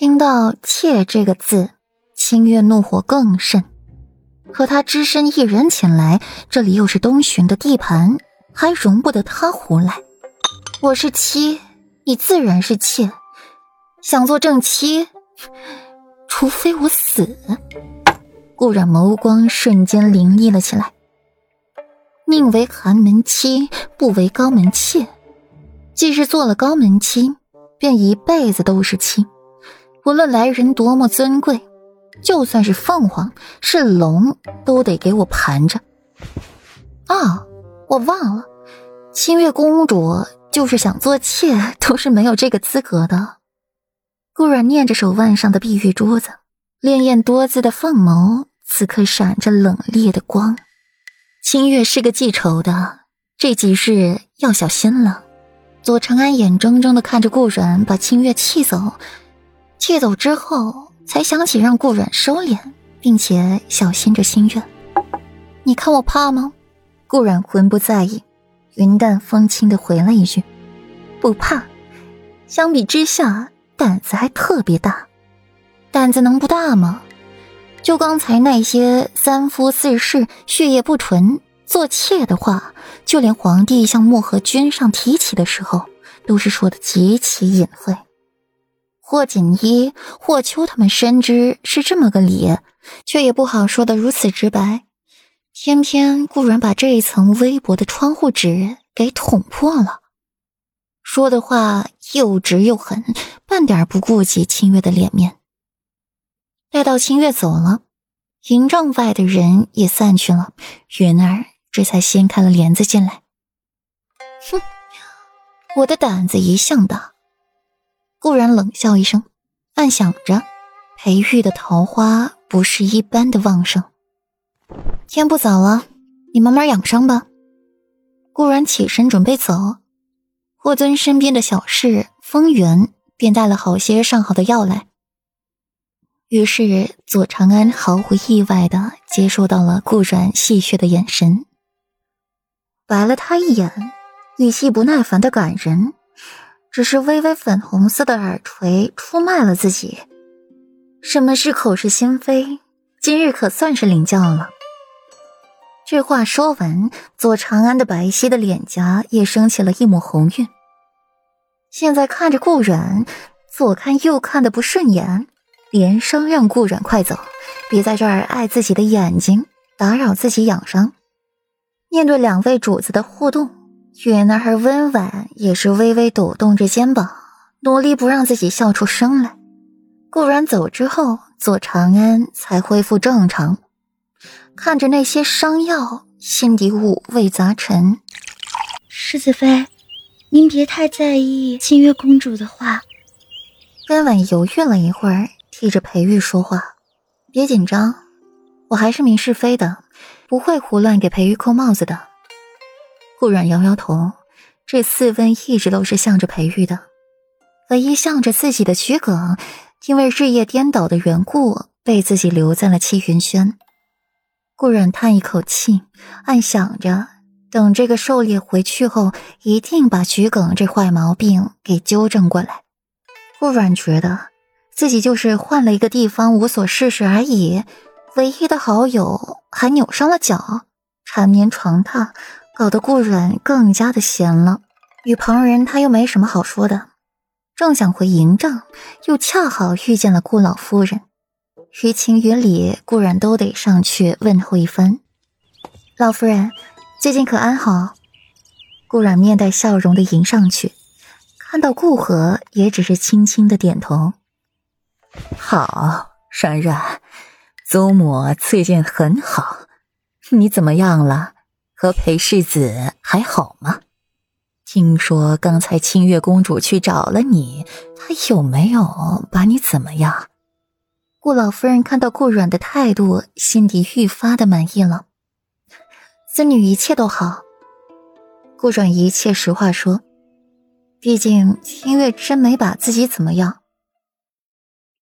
听到“妾”这个字，清月怒火更甚。可他只身一人前来，这里又是东巡的地盘，还容不得他胡来。我是妻，你自然是妾。想做正妻，除非我死。顾然眸光瞬间凌厉了起来。宁为寒门妻，不为高门妾。既是做了高门妻，便一辈子都是妻。无论来人多么尊贵，就算是凤凰是龙，都得给我盘着。啊，我忘了，清月公主就是想做妾，都是没有这个资格的。顾然念着手腕上的碧玉珠子，潋滟多姿的凤眸此刻闪着冷冽的光。清月是个记仇的，这几日要小心了。左长安眼睁睁的看着顾然把清月气走。气走之后，才想起让顾阮收敛，并且小心着心愿。你看我怕吗？顾阮浑不在意，云淡风轻的回了一句：“不怕。”相比之下，胆子还特别大。胆子能不大吗？就刚才那些三夫四世、血液不纯、做妾的话，就连皇帝向漠河君上提起的时候，都是说的极其隐晦。霍锦衣、霍秋他们深知是这么个理，却也不好说的如此直白。偏偏顾然把这一层微薄的窗户纸给捅破了，说的话又直又狠，半点不顾及清月的脸面。待到清月走了，营帐外的人也散去了，云儿这才掀开了帘子进来。哼，我的胆子一向大。顾然冷笑一声，暗想着，裴玉的桃花不是一般的旺盛。天不早了，你慢慢养伤吧。顾然起身准备走，霍尊身边的小侍风源便带了好些上好的药来。于是左长安毫无意外的接受到了顾然戏谑的眼神，白了他一眼，语气不耐烦的赶人。只是微微粉红色的耳垂出卖了自己。什么是口是心非？今日可算是领教了。这话说完，左长安的白皙的脸颊也升起了一抹红晕。现在看着顾阮，左看右看的不顺眼，连声让顾阮快走，别在这儿碍自己的眼睛，打扰自己养伤。面对两位主子的互动。允儿温婉，也是微微抖动着肩膀，努力不让自己笑出声来。顾然走之后，左长安才恢复正常，看着那些伤药，心底五味杂陈。世子妃，您别太在意清月公主的话。温婉犹豫了一会儿，替着裴玉说话：“别紧张，我还是明是非的，不会胡乱给裴玉扣帽子的。”顾阮摇摇头，这四问一直都是向着裴玉的，唯一向着自己的桔梗，因为日夜颠倒的缘故，被自己留在了七云轩。顾阮叹一口气，暗想着，等这个狩猎回去后，一定把桔梗这坏毛病给纠正过来。顾阮觉得自己就是换了一个地方无所事事而已，唯一的好友还扭伤了脚，缠绵床榻。搞得顾阮更加的闲了，与旁人他又没什么好说的，正想回营帐，又恰好遇见了顾老夫人。于情于理，顾阮都得上去问候一番。老夫人，最近可安好？顾阮面带笑容的迎上去，看到顾河，也只是轻轻的点头。好，冉冉，祖母最近很好，你怎么样了？和裴世子还好吗？听说刚才清月公主去找了你，她有没有把你怎么样？顾老夫人看到顾阮的态度，心底愈发的满意了。孙女一切都好。顾阮一切实话说，毕竟清月真没把自己怎么样。